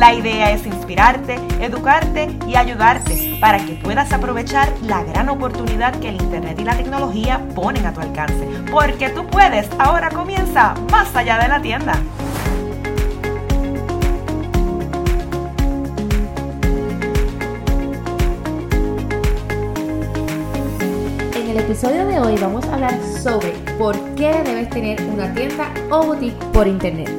La idea es inspirarte, educarte y ayudarte para que puedas aprovechar la gran oportunidad que el Internet y la tecnología ponen a tu alcance. Porque tú puedes, ahora comienza más allá de la tienda. En el episodio de hoy vamos a hablar sobre por qué debes tener una tienda o boutique por internet.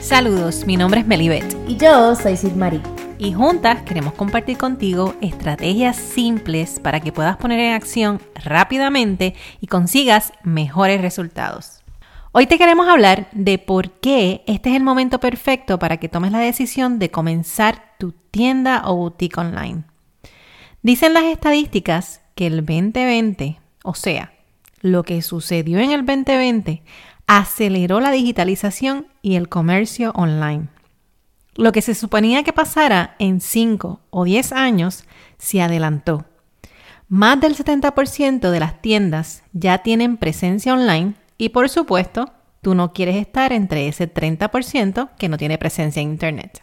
Saludos, mi nombre es Melibet Y yo soy Sid Marie. y juntas queremos compartir contigo estrategias simples para que puedas poner en acción rápidamente y consigas mejores resultados. Hoy te queremos hablar de por qué este es el momento perfecto para que tomes la decisión de comenzar tu tienda o boutique online. Dicen las estadísticas que el 2020, o sea, lo que sucedió en el 2020, aceleró la digitalización y el comercio online. Lo que se suponía que pasara en 5 o 10 años se adelantó. Más del 70% de las tiendas ya tienen presencia online y por supuesto, tú no quieres estar entre ese 30% que no tiene presencia en Internet.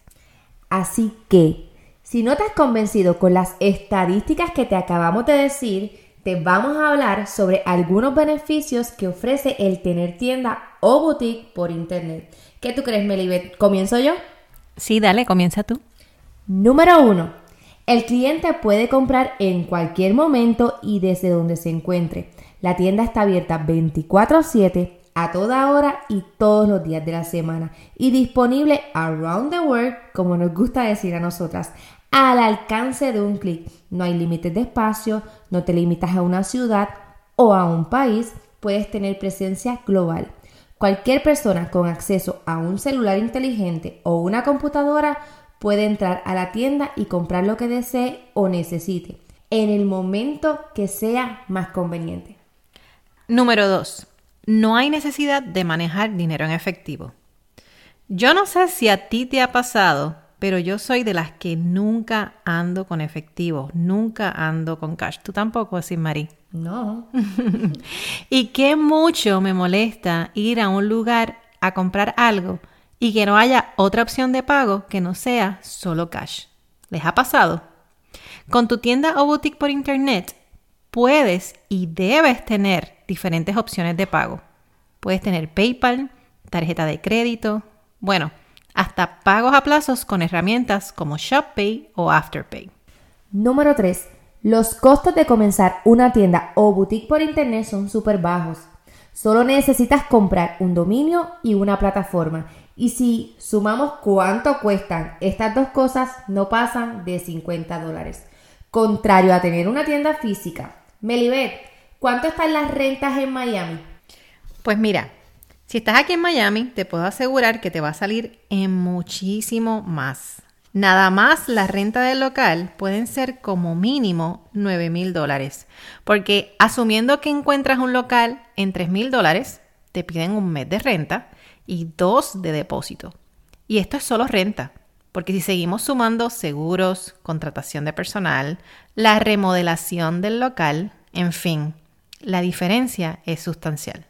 Así que, si no te has convencido con las estadísticas que te acabamos de decir, te vamos a hablar sobre algunos beneficios que ofrece el tener tienda o boutique por internet. ¿Qué tú crees, Melibet? ¿Comienzo yo? Sí, dale, comienza tú. Número 1. El cliente puede comprar en cualquier momento y desde donde se encuentre. La tienda está abierta 24/7 a toda hora y todos los días de la semana y disponible around the world, como nos gusta decir a nosotras, al alcance de un clic. No hay límites de espacio, no te limitas a una ciudad o a un país, puedes tener presencia global. Cualquier persona con acceso a un celular inteligente o una computadora puede entrar a la tienda y comprar lo que desee o necesite en el momento que sea más conveniente. Número 2. No hay necesidad de manejar dinero en efectivo. Yo no sé si a ti te ha pasado, pero yo soy de las que nunca ando con efectivo, nunca ando con cash. Tú tampoco, así, Marí. No. y qué mucho me molesta ir a un lugar a comprar algo y que no haya otra opción de pago que no sea solo cash. ¿Les ha pasado? Con tu tienda o boutique por internet, puedes y debes tener diferentes opciones de pago. Puedes tener PayPal, tarjeta de crédito, bueno, hasta pagos a plazos con herramientas como ShopPay o Afterpay. Número 3. Los costos de comenzar una tienda o boutique por internet son súper bajos. Solo necesitas comprar un dominio y una plataforma. Y si sumamos cuánto cuestan estas dos cosas, no pasan de 50 dólares. Contrario a tener una tienda física. Melibet, ¿cuánto están las rentas en Miami? Pues mira, si estás aquí en Miami, te puedo asegurar que te va a salir en muchísimo más. Nada más la renta del local pueden ser como mínimo 9 mil dólares. Porque asumiendo que encuentras un local en 3 mil dólares, te piden un mes de renta y dos de depósito. Y esto es solo renta. Porque si seguimos sumando seguros, contratación de personal, la remodelación del local, en fin, la diferencia es sustancial.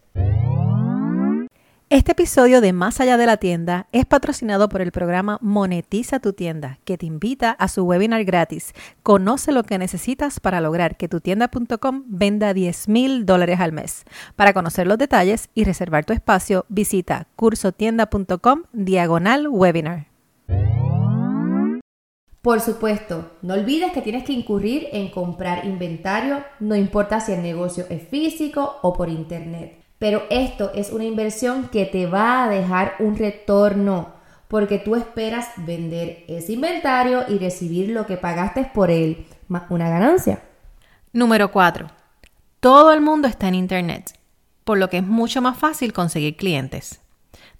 Este episodio de Más allá de la tienda es patrocinado por el programa Monetiza tu tienda, que te invita a su webinar gratis. Conoce lo que necesitas para lograr que tu tienda.com venda 10 mil dólares al mes. Para conocer los detalles y reservar tu espacio, visita cursotienda.com diagonal webinar. Por supuesto, no olvides que tienes que incurrir en comprar inventario, no importa si el negocio es físico o por internet. Pero esto es una inversión que te va a dejar un retorno porque tú esperas vender ese inventario y recibir lo que pagaste por él, más una ganancia. Número 4. Todo el mundo está en Internet, por lo que es mucho más fácil conseguir clientes.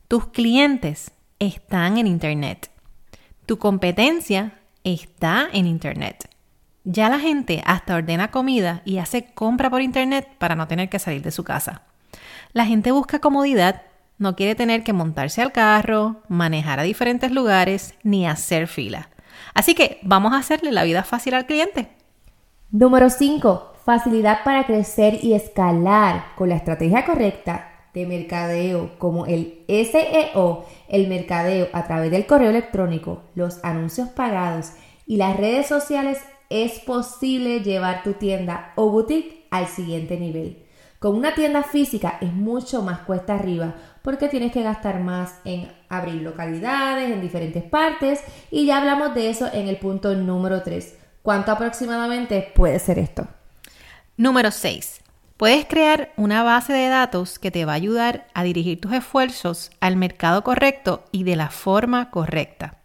Tus clientes están en Internet. Tu competencia está en Internet. Ya la gente hasta ordena comida y hace compra por internet para no tener que salir de su casa. La gente busca comodidad, no quiere tener que montarse al carro, manejar a diferentes lugares ni hacer fila. Así que vamos a hacerle la vida fácil al cliente. Número 5. Facilidad para crecer y escalar con la estrategia correcta de mercadeo como el SEO, el mercadeo a través del correo electrónico, los anuncios pagados y las redes sociales es posible llevar tu tienda o boutique al siguiente nivel. Con una tienda física es mucho más cuesta arriba porque tienes que gastar más en abrir localidades en diferentes partes y ya hablamos de eso en el punto número 3. ¿Cuánto aproximadamente puede ser esto? Número 6. Puedes crear una base de datos que te va a ayudar a dirigir tus esfuerzos al mercado correcto y de la forma correcta.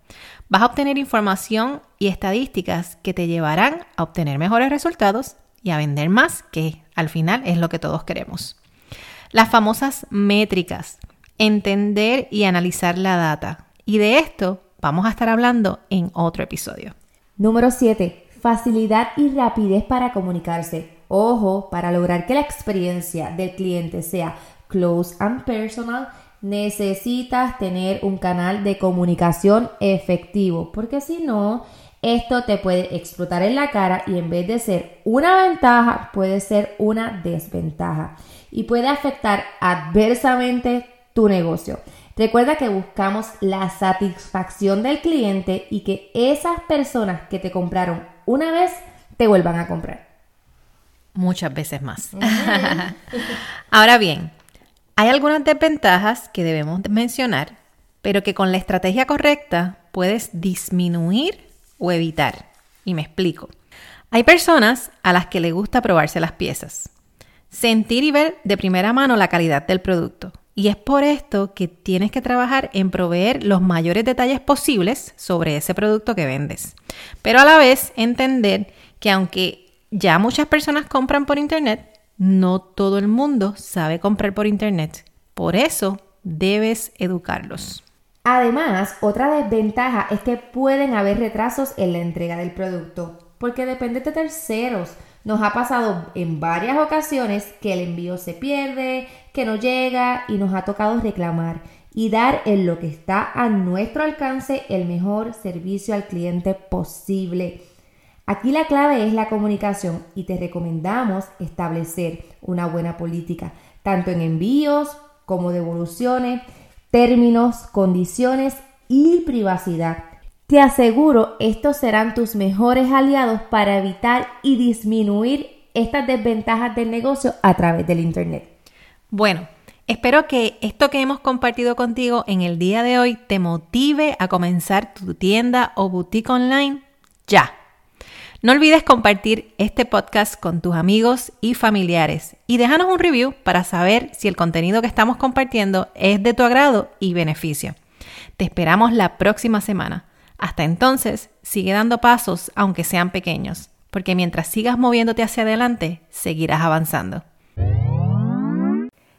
Vas a obtener información y estadísticas que te llevarán a obtener mejores resultados y a vender más, que al final es lo que todos queremos. Las famosas métricas, entender y analizar la data. Y de esto vamos a estar hablando en otro episodio. Número 7. Facilidad y rapidez para comunicarse. Ojo, para lograr que la experiencia del cliente sea close and personal, necesitas tener un canal de comunicación efectivo, porque si no, esto te puede explotar en la cara y en vez de ser una ventaja, puede ser una desventaja y puede afectar adversamente tu negocio. Recuerda que buscamos la satisfacción del cliente y que esas personas que te compraron una vez te vuelvan a comprar. Muchas veces más. Ahora bien, hay algunas desventajas que debemos mencionar, pero que con la estrategia correcta puedes disminuir o evitar. Y me explico. Hay personas a las que le gusta probarse las piezas, sentir y ver de primera mano la calidad del producto. Y es por esto que tienes que trabajar en proveer los mayores detalles posibles sobre ese producto que vendes. Pero a la vez entender que aunque ya muchas personas compran por internet, no todo el mundo sabe comprar por Internet. Por eso debes educarlos. Además, otra desventaja es que pueden haber retrasos en la entrega del producto, porque depende de terceros. Nos ha pasado en varias ocasiones que el envío se pierde, que no llega y nos ha tocado reclamar y dar en lo que está a nuestro alcance el mejor servicio al cliente posible. Aquí la clave es la comunicación y te recomendamos establecer una buena política, tanto en envíos como devoluciones, términos, condiciones y privacidad. Te aseguro, estos serán tus mejores aliados para evitar y disminuir estas desventajas del negocio a través del Internet. Bueno, espero que esto que hemos compartido contigo en el día de hoy te motive a comenzar tu tienda o boutique online ya. No olvides compartir este podcast con tus amigos y familiares y déjanos un review para saber si el contenido que estamos compartiendo es de tu agrado y beneficio. Te esperamos la próxima semana. Hasta entonces, sigue dando pasos aunque sean pequeños, porque mientras sigas moviéndote hacia adelante, seguirás avanzando.